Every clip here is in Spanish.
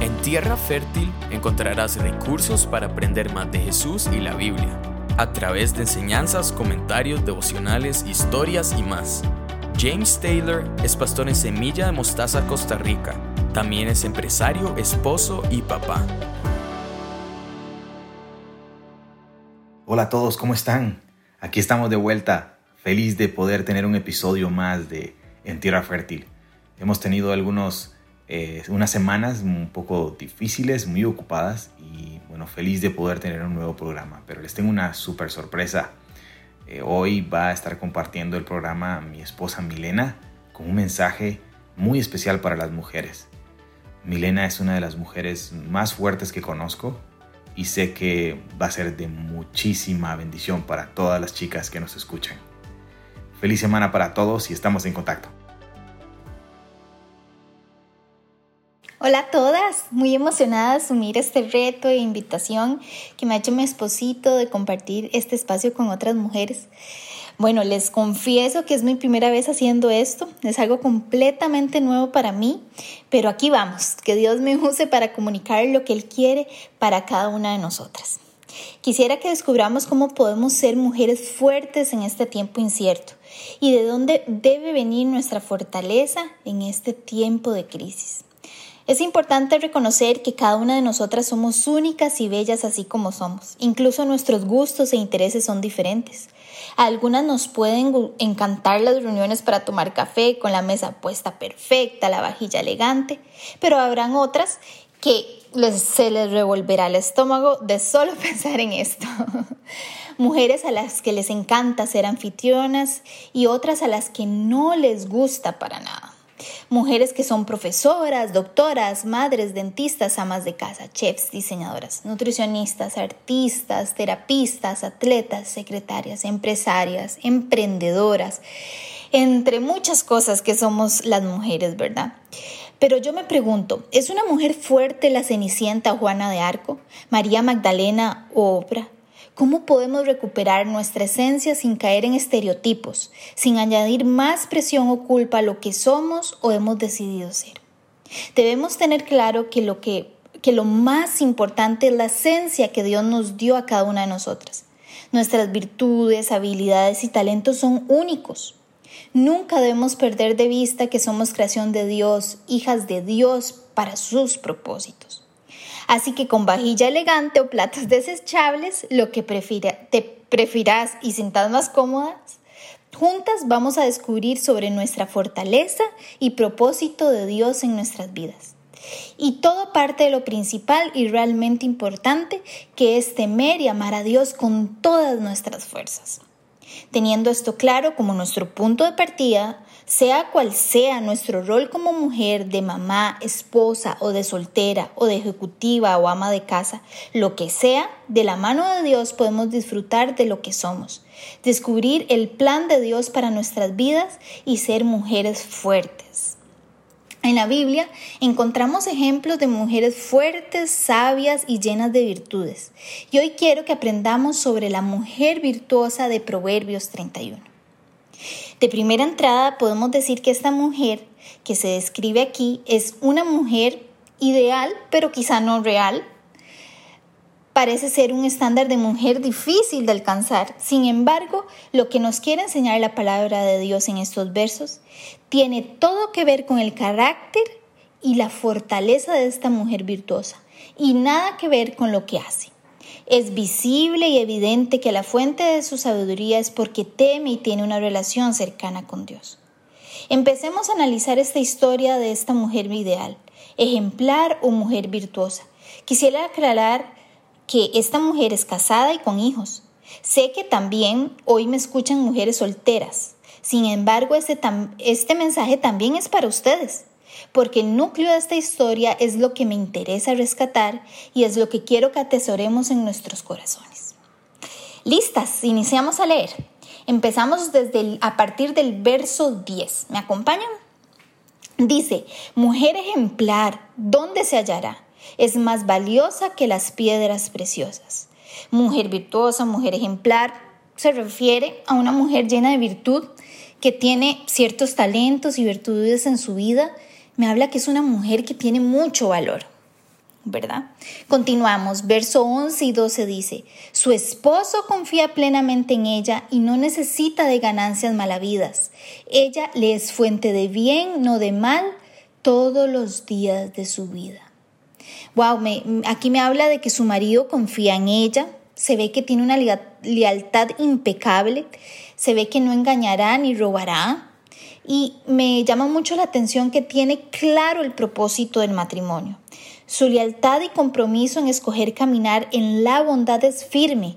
En Tierra Fértil encontrarás recursos para aprender más de Jesús y la Biblia, a través de enseñanzas, comentarios, devocionales, historias y más. James Taylor es pastor en Semilla de Mostaza, Costa Rica. También es empresario, esposo y papá. Hola a todos, ¿cómo están? Aquí estamos de vuelta, feliz de poder tener un episodio más de En Tierra Fértil. Hemos tenido algunos eh, unas semanas un poco difíciles, muy ocupadas y bueno, feliz de poder tener un nuevo programa. Pero les tengo una súper sorpresa. Eh, hoy va a estar compartiendo el programa mi esposa Milena con un mensaje muy especial para las mujeres. Milena es una de las mujeres más fuertes que conozco y sé que va a ser de muchísima bendición para todas las chicas que nos escuchan. Feliz semana para todos y estamos en contacto. Hola a todas, muy emocionada de asumir este reto e invitación que me ha hecho mi esposito de compartir este espacio con otras mujeres. Bueno, les confieso que es mi primera vez haciendo esto, es algo completamente nuevo para mí, pero aquí vamos, que Dios me use para comunicar lo que Él quiere para cada una de nosotras. Quisiera que descubramos cómo podemos ser mujeres fuertes en este tiempo incierto y de dónde debe venir nuestra fortaleza en este tiempo de crisis. Es importante reconocer que cada una de nosotras somos únicas y bellas así como somos. Incluso nuestros gustos e intereses son diferentes. A algunas nos pueden encantar las reuniones para tomar café con la mesa puesta perfecta, la vajilla elegante, pero habrán otras que se les revolverá el estómago de solo pensar en esto. Mujeres a las que les encanta ser anfitrionas y otras a las que no les gusta para nada. Mujeres que son profesoras, doctoras, madres, dentistas, amas de casa, chefs, diseñadoras, nutricionistas, artistas, terapistas, atletas, secretarias, empresarias, emprendedoras, entre muchas cosas que somos las mujeres, ¿verdad? Pero yo me pregunto, ¿es una mujer fuerte la Cenicienta Juana de Arco, María Magdalena o Oprah? ¿Cómo podemos recuperar nuestra esencia sin caer en estereotipos, sin añadir más presión o culpa a lo que somos o hemos decidido ser? Debemos tener claro que lo, que, que lo más importante es la esencia que Dios nos dio a cada una de nosotras. Nuestras virtudes, habilidades y talentos son únicos. Nunca debemos perder de vista que somos creación de Dios, hijas de Dios para sus propósitos. Así que con vajilla elegante o platos desechables, lo que te prefieras y sientas más cómodas, juntas vamos a descubrir sobre nuestra fortaleza y propósito de Dios en nuestras vidas. Y todo parte de lo principal y realmente importante, que es temer y amar a Dios con todas nuestras fuerzas. Teniendo esto claro como nuestro punto de partida, sea cual sea nuestro rol como mujer, de mamá, esposa o de soltera o de ejecutiva o ama de casa, lo que sea, de la mano de Dios podemos disfrutar de lo que somos, descubrir el plan de Dios para nuestras vidas y ser mujeres fuertes. En la Biblia encontramos ejemplos de mujeres fuertes, sabias y llenas de virtudes. Y hoy quiero que aprendamos sobre la mujer virtuosa de Proverbios 31. De primera entrada podemos decir que esta mujer que se describe aquí es una mujer ideal, pero quizá no real. Parece ser un estándar de mujer difícil de alcanzar. Sin embargo, lo que nos quiere enseñar la palabra de Dios en estos versos tiene todo que ver con el carácter y la fortaleza de esta mujer virtuosa y nada que ver con lo que hace. Es visible y evidente que la fuente de su sabiduría es porque teme y tiene una relación cercana con Dios. Empecemos a analizar esta historia de esta mujer ideal, ejemplar o mujer virtuosa. Quisiera aclarar que esta mujer es casada y con hijos. Sé que también hoy me escuchan mujeres solteras. Sin embargo, este, este mensaje también es para ustedes porque el núcleo de esta historia es lo que me interesa rescatar y es lo que quiero que atesoremos en nuestros corazones. Listas, iniciamos a leer. Empezamos desde a partir del verso 10. ¿Me acompañan? Dice, mujer ejemplar, ¿dónde se hallará? Es más valiosa que las piedras preciosas. Mujer virtuosa, mujer ejemplar, se refiere a una mujer llena de virtud que tiene ciertos talentos y virtudes en su vida me habla que es una mujer que tiene mucho valor. ¿verdad? Continuamos, verso 11 y 12 dice, su esposo confía plenamente en ella y no necesita de ganancias malavidas. Ella le es fuente de bien, no de mal, todos los días de su vida. Wow, aquí me habla de que su marido confía en ella, se ve que tiene una lealtad impecable, se ve que no engañará ni robará, y me llama mucho la atención que tiene claro el propósito del matrimonio. Su lealtad y compromiso en escoger caminar en la bondad es firme.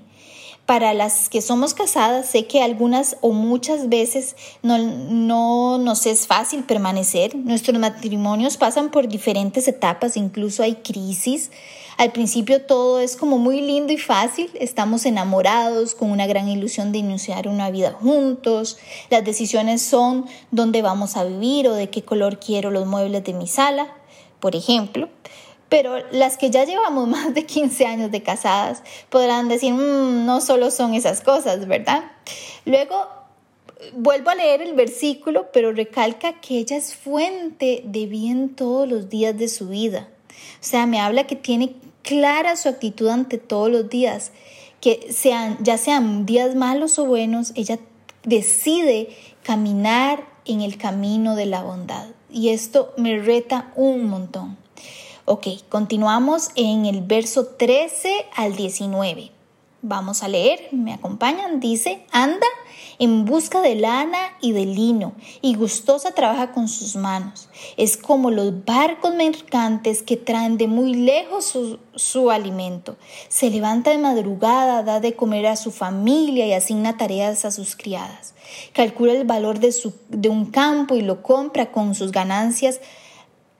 Para las que somos casadas, sé que algunas o muchas veces no, no nos es fácil permanecer. Nuestros matrimonios pasan por diferentes etapas, incluso hay crisis. Al principio todo es como muy lindo y fácil, estamos enamorados con una gran ilusión de iniciar una vida juntos, las decisiones son dónde vamos a vivir o de qué color quiero los muebles de mi sala, por ejemplo. Pero las que ya llevamos más de 15 años de casadas podrán decir, mm, no solo son esas cosas, ¿verdad? Luego vuelvo a leer el versículo, pero recalca que ella es fuente de bien todos los días de su vida. O sea, me habla que tiene clara su actitud ante todos los días, que sean, ya sean días malos o buenos, ella decide caminar en el camino de la bondad. Y esto me reta un montón. Ok, continuamos en el verso 13 al 19. Vamos a leer, me acompañan, dice, anda en busca de lana y de lino, y gustosa trabaja con sus manos. Es como los barcos mercantes que traen de muy lejos su, su alimento. Se levanta de madrugada, da de comer a su familia y asigna tareas a sus criadas. Calcula el valor de, su, de un campo y lo compra con sus ganancias.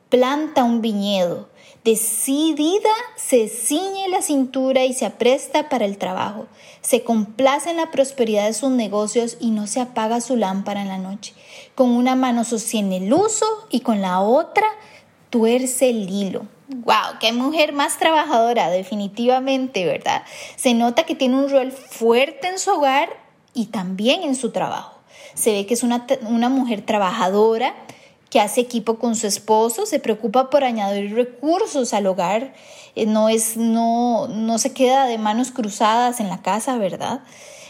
Planta un viñedo Decidida, se ciñe la cintura y se apresta para el trabajo. Se complace en la prosperidad de sus negocios y no se apaga su lámpara en la noche. Con una mano sostiene el uso y con la otra tuerce el hilo. ¡Wow! ¡Qué mujer más trabajadora! Definitivamente, ¿verdad? Se nota que tiene un rol fuerte en su hogar y también en su trabajo. Se ve que es una, una mujer trabajadora, que hace equipo con su esposo, se preocupa por añadir recursos al hogar, eh, no, es, no, no se queda de manos cruzadas en la casa, ¿verdad?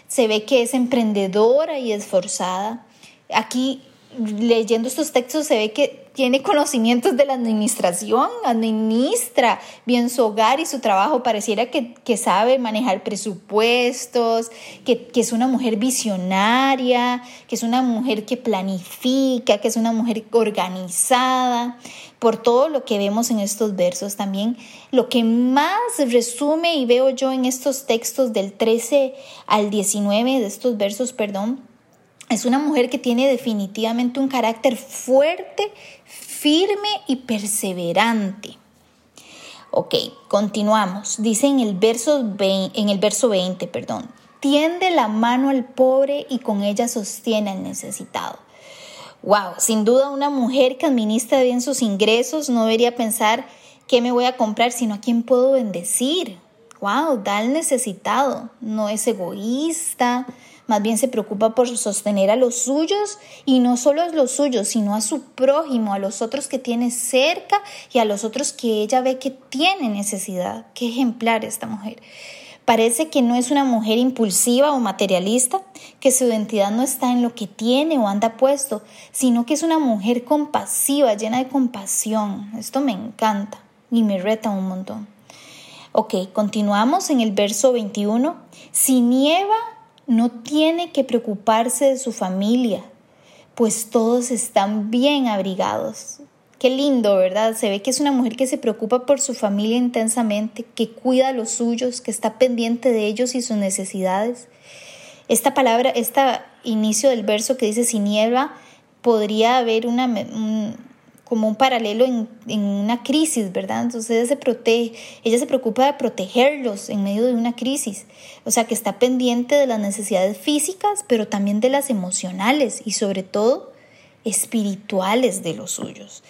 Se ve que es emprendedora y esforzada. Aquí, leyendo estos textos, se ve que tiene conocimientos de la administración, administra bien su hogar y su trabajo, pareciera que, sabe manejar presupuestos, que, que, es una mujer visionaria, que es una mujer que planifica, que es una mujer organizada. Por todo lo que vemos en estos versos también, lo que más resume y veo yo en estos textos del 13 al 19 de estos versos, perdón, es una mujer que tiene definitivamente un carácter fuerte, firme y perseverante. Ok, continuamos. Dice en el verso 20, en el verso 20 perdón, tiende la mano al pobre y con ella sostiene al necesitado. Wow, sin duda una mujer que administra bien sus ingresos no debería pensar qué me voy a comprar, sino a quién puedo bendecir. Wow, da al necesitado, no es egoísta, más bien se preocupa por sostener a los suyos y no solo a los suyos, sino a su prójimo, a los otros que tiene cerca y a los otros que ella ve que tiene necesidad. Qué ejemplar esta mujer. Parece que no es una mujer impulsiva o materialista, que su identidad no está en lo que tiene o anda puesto, sino que es una mujer compasiva, llena de compasión. Esto me encanta y me reta un montón. Ok, continuamos en el verso 21. Si nieva no tiene que preocuparse de su familia, pues todos están bien abrigados. Qué lindo, ¿verdad? Se ve que es una mujer que se preocupa por su familia intensamente, que cuida a los suyos, que está pendiente de ellos y sus necesidades. Esta palabra, este inicio del verso que dice sin niebla, podría haber una, como un paralelo en, en, una crisis, ¿verdad? Entonces ella se protege, ella se preocupa de protegerlos en medio de una crisis, o sea que está pendiente de las necesidades físicas, pero también de las emocionales y sobre todo espirituales de los suyos.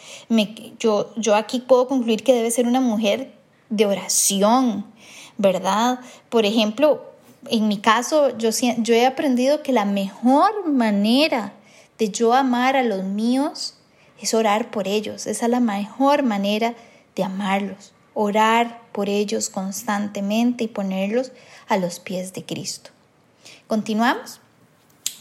Yo, yo aquí puedo concluir que debe ser una mujer de oración, ¿verdad? Por ejemplo, en mi caso, yo, yo he aprendido que la mejor manera de yo amar a los míos es orar por ellos. Esa es la mejor manera de amarlos. orar por ellos constantemente y ponerlos a los pies de Cristo. Continuamos.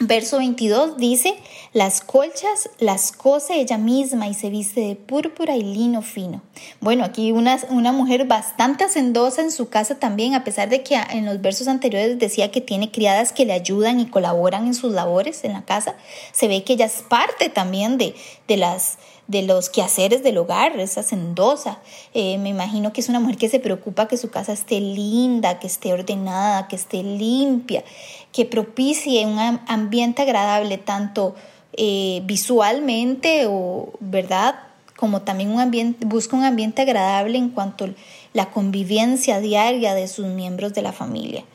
Verso 22 dice, las colchas las cose ella misma y se viste de púrpura y lino fino. Bueno, aquí una, una mujer bastante hacendosa en su casa también, a pesar de que en los versos anteriores decía que tiene criadas que le ayudan y colaboran en sus labores en la casa, se ve que ella es parte también de, de las de los quehaceres del hogar, es hacendosa. Eh, me imagino que es una mujer que se preocupa que su casa esté linda, que esté ordenada, que esté limpia, que propicie un ambiente agradable tanto eh, visualmente o, ¿verdad? Como también un ambiente, busca un ambiente agradable en cuanto la convivencia diaria de sus miembros de la familia.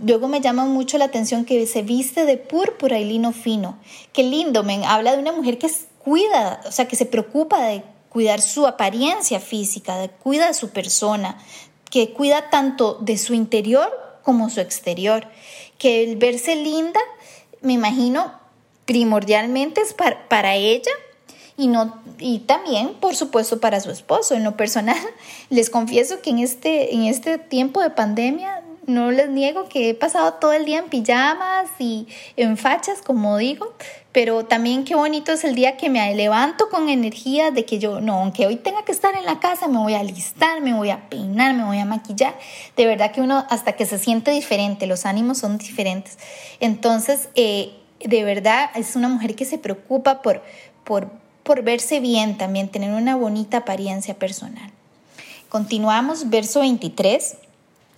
Luego me llama mucho la atención que se viste de púrpura y lino fino. Qué lindo, me habla de una mujer que cuida, o sea, que se preocupa de cuidar su apariencia física, de cuida de su persona, que cuida tanto de su interior como su exterior, que el verse linda, me imagino, primordialmente es para, para ella y, no, y también, por supuesto, para su esposo. En lo personal, les confieso que en este, en este tiempo de pandemia no les niego que he pasado todo el día en pijamas y en fachas, como digo, pero también qué bonito es el día que me levanto con energía de que yo, no, aunque hoy tenga que estar en la casa, me voy a alistar, me voy a peinar, me voy a maquillar. De verdad que uno hasta que se siente diferente, los ánimos son diferentes. Entonces, eh, de verdad es una mujer que se preocupa por, por, por verse bien también, tener una bonita apariencia personal. Continuamos, verso 23.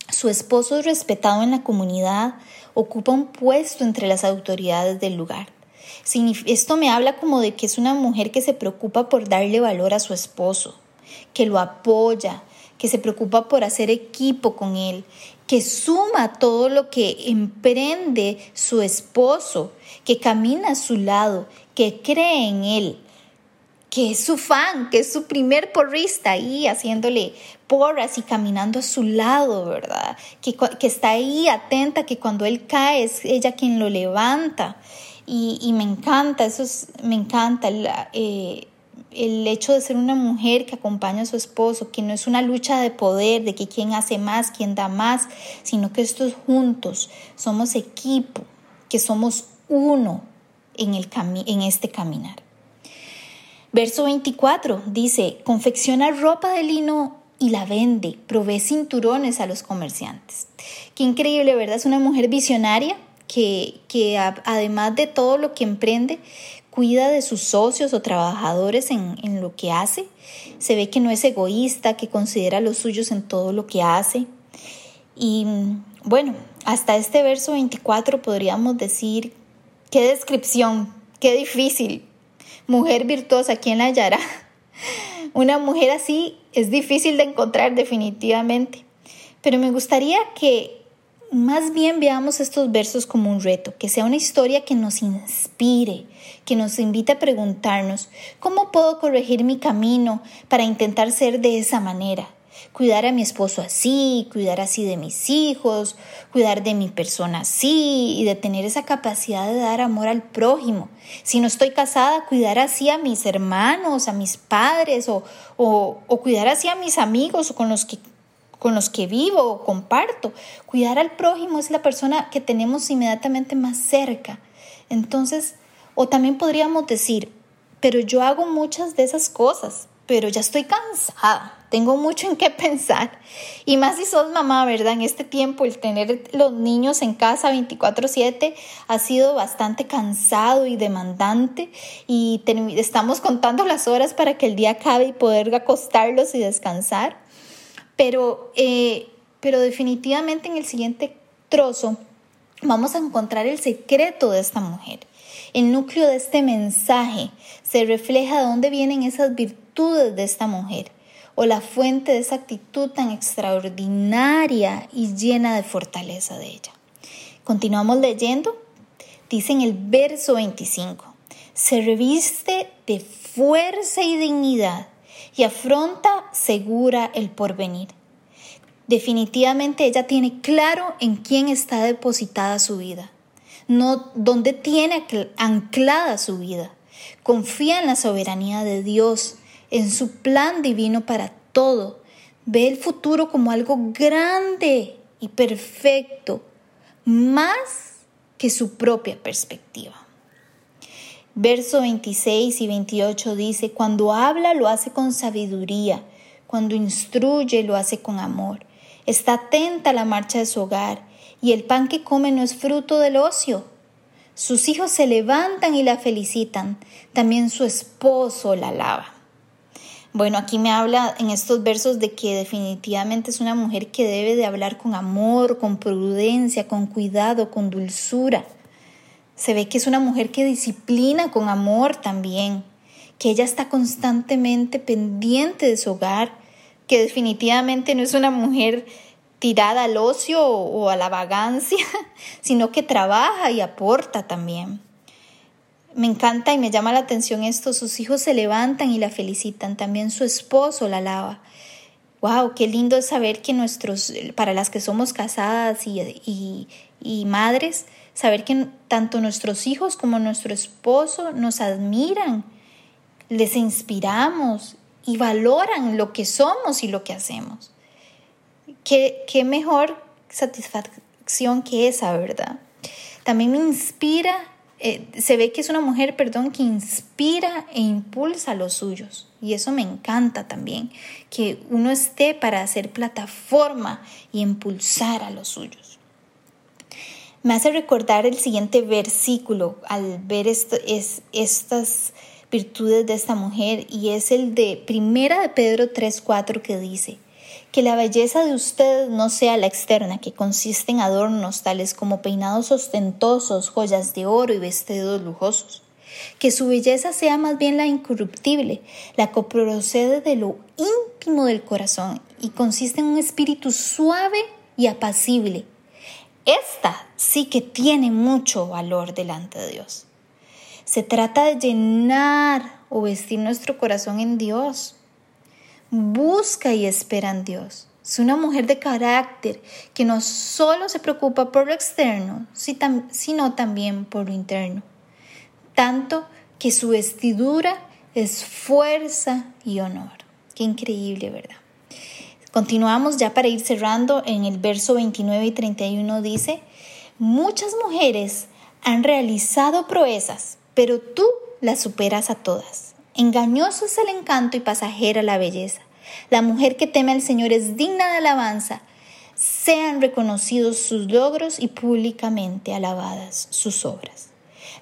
Su esposo es respetado en la comunidad, ocupa un puesto entre las autoridades del lugar. Esto me habla como de que es una mujer que se preocupa por darle valor a su esposo, que lo apoya, que se preocupa por hacer equipo con él, que suma todo lo que emprende su esposo, que camina a su lado, que cree en él, que es su fan, que es su primer porrista ahí haciéndole porras y caminando a su lado, ¿verdad? Que, que está ahí atenta, que cuando él cae es ella quien lo levanta. Y, me encanta, eso es, me encanta el, eh, el hecho de ser una mujer que acompaña a su esposo, que no es una lucha de poder, de que quién hace más, quién da más, sino que estos juntos somos equipo, que somos uno en, el en este caminar. Verso 24 dice, confecciona ropa de lino y la vende, provee cinturones a los comerciantes. Qué increíble, ¿verdad? Es una mujer visionaria que, que además de todo lo que emprende, cuida de sus socios o trabajadores en, en, lo que hace. Se ve que no es egoísta, que considera a los suyos en todo lo que hace. Y bueno, hasta este verso 24 podríamos decir, qué descripción, qué difícil, mujer virtuosa, ¿quién la hallará? Una mujer así es difícil de encontrar definitivamente. Pero me gustaría que más bien veamos estos versos como un reto, que sea una historia que nos inspire, que nos invite a preguntarnos, ¿cómo puedo corregir mi camino para intentar ser de esa manera? Cuidar a mi esposo así, cuidar así de mis hijos, cuidar de mi persona así y de tener esa capacidad de dar amor al prójimo. Si no estoy casada, cuidar así a mis hermanos, a mis padres o, o, cuidar así a mis amigos con los que con los que vivo o comparto. Cuidar al prójimo es la persona que tenemos inmediatamente más cerca. Entonces, o también podríamos decir, pero yo hago muchas de esas cosas, pero ya estoy cansada, tengo mucho en qué pensar. Y más si sos mamá, ¿verdad? En este tiempo el tener los niños en casa 24/7 ha sido bastante cansado y demandante y estamos contando las horas para que el día acabe y poder acostarlos y descansar. Pero, eh, pero definitivamente en el siguiente trozo vamos a encontrar el secreto de esta mujer. El núcleo de este mensaje se refleja de dónde vienen esas virtudes de esta mujer o la fuente de esa actitud tan extraordinaria y llena de fortaleza de ella. Continuamos leyendo. Dice en el verso 25, se reviste de fuerza y dignidad y afronta segura el porvenir. Definitivamente ella tiene claro en quién está depositada su vida, no dónde tiene anclada su vida. Confía en la soberanía de Dios en su plan divino para todo, Ve el futuro como algo grande y perfecto, más que su propia perspectiva. Verso 26 y 28 dice, cuando habla lo hace con sabiduría, cuando instruye lo hace con amor. Está atenta a la marcha de su hogar y el pan que come no es fruto del ocio. Sus hijos se levantan y la felicitan, también su esposo la alaba. Bueno, aquí me habla en estos versos de que definitivamente es una mujer que debe de hablar con amor, con prudencia, con cuidado, con dulzura. Se ve que es una mujer que disciplina con amor también, que ella está constantemente pendiente de su hogar, que definitivamente no es una mujer tirada al ocio o a la vagancia, sino que trabaja y aporta también. Me encanta y me llama la atención esto, sus hijos se levantan y la felicitan, también su esposo la alaba. Wow, qué lindo es saber que nuestros, para las que somos casadas y, y, y madres, saber que tanto nuestros hijos como nuestro esposo nos admiran, les inspiramos y valoran lo que somos y lo que hacemos. Qué, qué mejor satisfacción que esa, ¿verdad? También me inspira, eh, se ve que es una mujer, perdón, que inspira e impulsa a los suyos. Y eso me encanta también, que uno esté para hacer plataforma y impulsar a los suyos me hace recordar el siguiente versículo al ver esto, es, estas virtudes de esta mujer y es el de Primera de Pedro 3:4 que dice que la belleza de ustedes no sea la externa, que consiste en adornos tales como peinados ostentosos, joyas de oro y vestidos lujosos. Que su belleza sea más bien la incorruptible, la que procede de lo íntimo del corazón y consiste en un espíritu suave y apacible, esta sí que tiene mucho valor delante de Dios. Se trata de llenar o vestir nuestro corazón en Dios. Busca y espera en Dios. Es una mujer de carácter que no solo se preocupa por lo externo, sino también por lo interno. Tanto que su vestidura es fuerza y honor. Qué increíble, ¿verdad? Continuamos ya para ir cerrando en el verso 29 y 31 dice, muchas mujeres han realizado proezas, pero tú las superas a todas. Engañoso es el encanto y pasajera la belleza. La mujer que teme al Señor es digna de alabanza. Sean reconocidos sus logros y públicamente alabadas sus obras.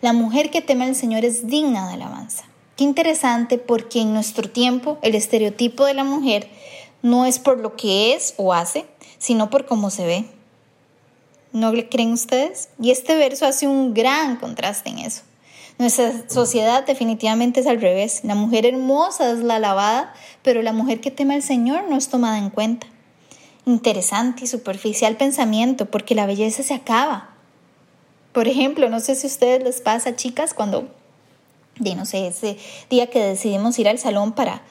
La mujer que teme al Señor es digna de alabanza. Qué interesante porque en nuestro tiempo el estereotipo de la mujer no es por lo que es o hace, sino por cómo se ve. ¿No le creen ustedes? Y este verso hace un gran contraste en eso. Nuestra sociedad definitivamente es al revés. La mujer hermosa es la alabada, pero la mujer que teme al Señor no es tomada en cuenta. Interesante y superficial pensamiento, porque la belleza se acaba. Por ejemplo, no sé si a ustedes les pasa, chicas, cuando, de no sé, ese día que decidimos ir al salón para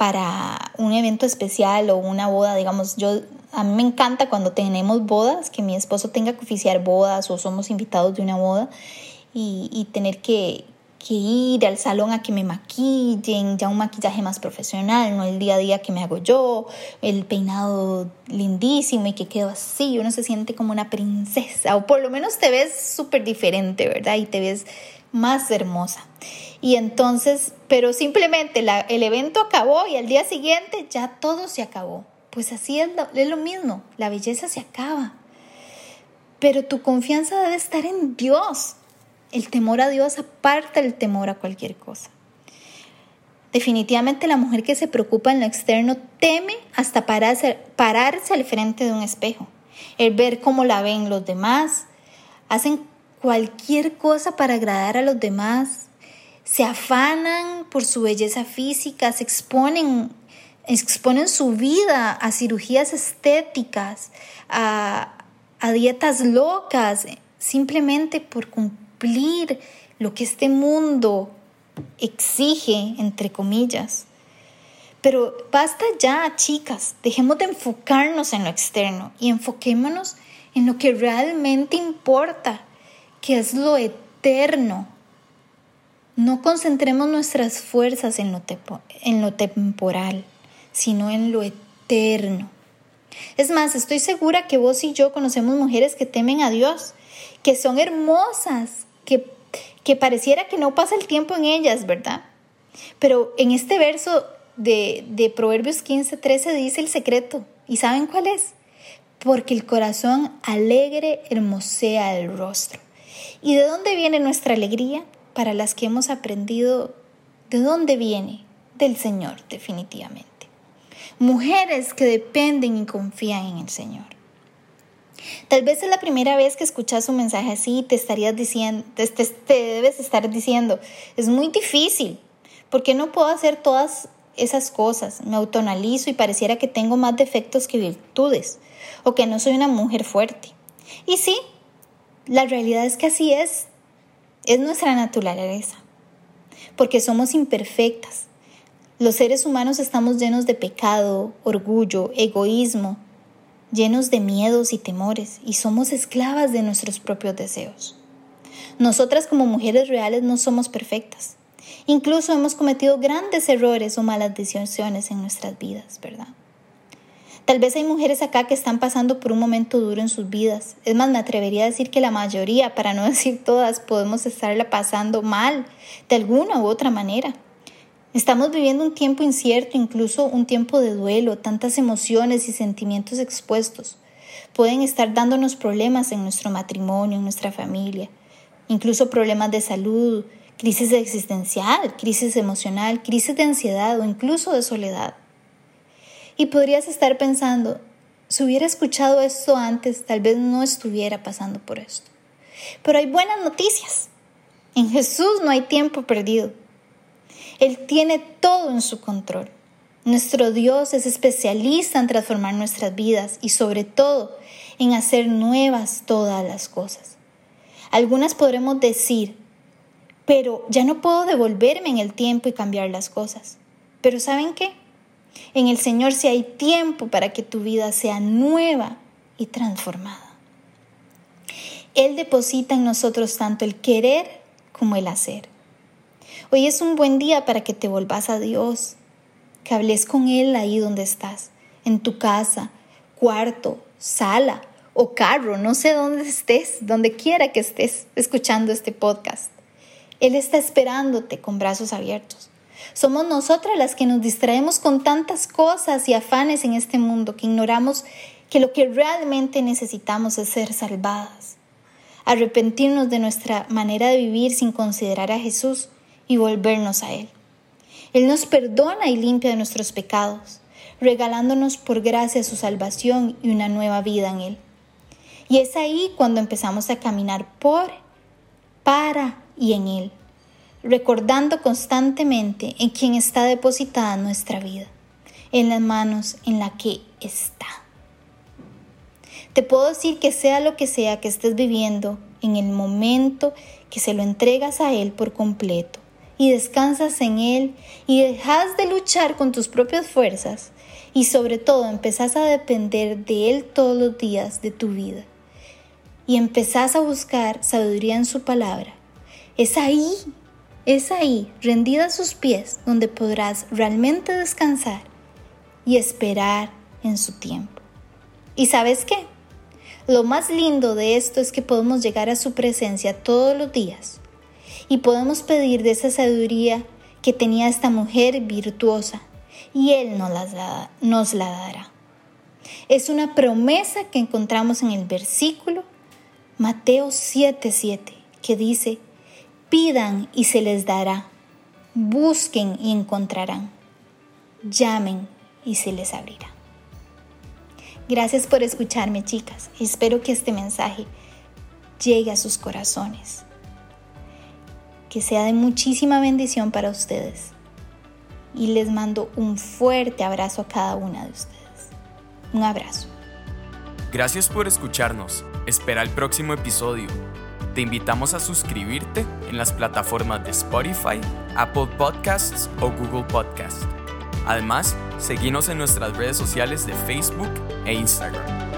para un evento especial o una boda, digamos, yo a mí me encanta cuando tenemos bodas, que mi esposo tenga que oficiar bodas o somos invitados de una boda y, tener que, ir al salón a que me maquillen, ya un maquillaje más profesional, no el día a día que me hago yo, el peinado lindísimo y que quedo así, uno se siente como una princesa o por lo menos te ves súper diferente, ¿verdad? Y te ves más hermosa. Y entonces, pero simplemente el evento acabó y al día siguiente ya todo se acabó. Pues así es lo mismo, la belleza se acaba. Pero tu confianza debe estar en Dios. El temor a Dios aparta el temor a cualquier cosa. Definitivamente la mujer que se preocupa en lo externo teme hasta pararse, pararse al frente de un espejo. El ver cómo la ven los demás. Hacen cualquier cosa para agradar a los demás, se afanan por su belleza física, se exponen, exponen su vida a cirugías estéticas, a, dietas locas, simplemente por cumplir lo que este mundo exige, entre comillas. Pero basta ya, chicas, dejemos de enfocarnos en lo externo y enfoquémonos en lo que realmente importa, que es lo eterno. No concentremos nuestras fuerzas en lo, en lo temporal, sino en lo eterno. Es más, estoy segura que vos y yo conocemos mujeres que temen a Dios, que son hermosas, que, pareciera que no pasa el tiempo en ellas, ¿verdad? Pero en este verso de, de Proverbios 15, 13 dice el secreto. ¿Y saben cuál es? Porque el corazón alegre hermosea el rostro. ¿Y de dónde viene nuestra alegría? Para las que hemos aprendido, ¿de dónde viene? Del Señor, definitivamente. Mujeres que dependen y confían en el Señor. Tal vez es la primera vez que escuchas un mensaje así y te estarías diciendo, te, debes estar diciendo, es muy difícil, porque no puedo hacer todas esas cosas, me autonalizo y pareciera que tengo más defectos que virtudes, o que no soy una mujer fuerte. Y sí, la realidad es que así es, es nuestra naturaleza, porque somos imperfectas. Los seres humanos estamos llenos de pecado, orgullo, egoísmo, llenos de miedos y temores, y somos esclavas de nuestros propios deseos. Nosotras como mujeres reales no somos perfectas. Incluso hemos cometido grandes errores o malas decisiones en nuestras vidas, ¿verdad? Tal vez hay mujeres acá que están pasando por un momento duro en sus vidas. Es más, me atrevería a decir que la mayoría, para no decir todas, podemos estarla pasando mal de alguna u otra manera. Estamos viviendo un tiempo incierto, incluso un tiempo de duelo, tantas emociones y sentimientos expuestos. Pueden estar dándonos problemas en nuestro matrimonio, en nuestra familia, incluso problemas de salud, crisis existencial, crisis emocional, crisis de ansiedad o incluso de soledad. Y podrías estar pensando, si hubiera escuchado esto antes, tal vez no estuviera pasando por esto. Pero hay buenas noticias. En Jesús no hay tiempo perdido. Él tiene todo en su control. Nuestro Dios es especialista en transformar nuestras vidas y sobre todo en hacer nuevas todas las cosas. Algunas podremos decir, pero ya no puedo devolverme en el tiempo y cambiar las cosas. Pero ¿saben qué? En el Señor sí hay tiempo para que tu vida sea nueva y transformada. Él deposita en nosotros tanto el querer como el hacer. Hoy es un buen día para que te volvas a Dios, que hables con Él ahí donde estás, en tu casa, cuarto, sala o carro, no sé dónde estés, donde quiera que estés escuchando este podcast. Él está esperándote con brazos abiertos. Somos nosotras las que nos distraemos con tantas cosas y afanes en este mundo que ignoramos que lo que realmente necesitamos es ser salvadas, arrepentirnos de nuestra manera de vivir sin considerar a Jesús y volvernos a Él. Él nos perdona y limpia de nuestros pecados, regalándonos por gracia su salvación y una nueva vida en Él. Y es ahí cuando empezamos a caminar por, para y en Él recordando constantemente en quien está depositada nuestra vida, en las manos en la que está. Te puedo decir que sea lo que sea que estés viviendo, en el momento que se lo entregas a Él por completo y descansas en Él y dejas de luchar con tus propias fuerzas y sobre todo empezás a depender de Él todos los días de tu vida y empezás a buscar sabiduría en su palabra, es ahí es ahí, rendida a sus pies, donde podrás realmente descansar y esperar en su tiempo. ¿Y sabes qué? Lo más lindo de esto es que podemos llegar a su presencia todos los días y podemos pedir de esa sabiduría que tenía esta mujer virtuosa y Él nos la, dará. Es una promesa que encontramos en el versículo Mateo 7:7 que dice, Pidan y se les dará. Busquen y encontrarán. Llamen y se les abrirá. Gracias por escucharme, chicas. Espero que este mensaje llegue a sus corazones. Que sea de muchísima bendición para ustedes. Y les mando un fuerte abrazo a cada una de ustedes. Un abrazo. Gracias por escucharnos. Espera el próximo episodio. Te invitamos a suscribirte en las plataformas de Spotify, Apple Podcasts o Google Podcasts. Además, seguimos en nuestras redes sociales de Facebook e Instagram.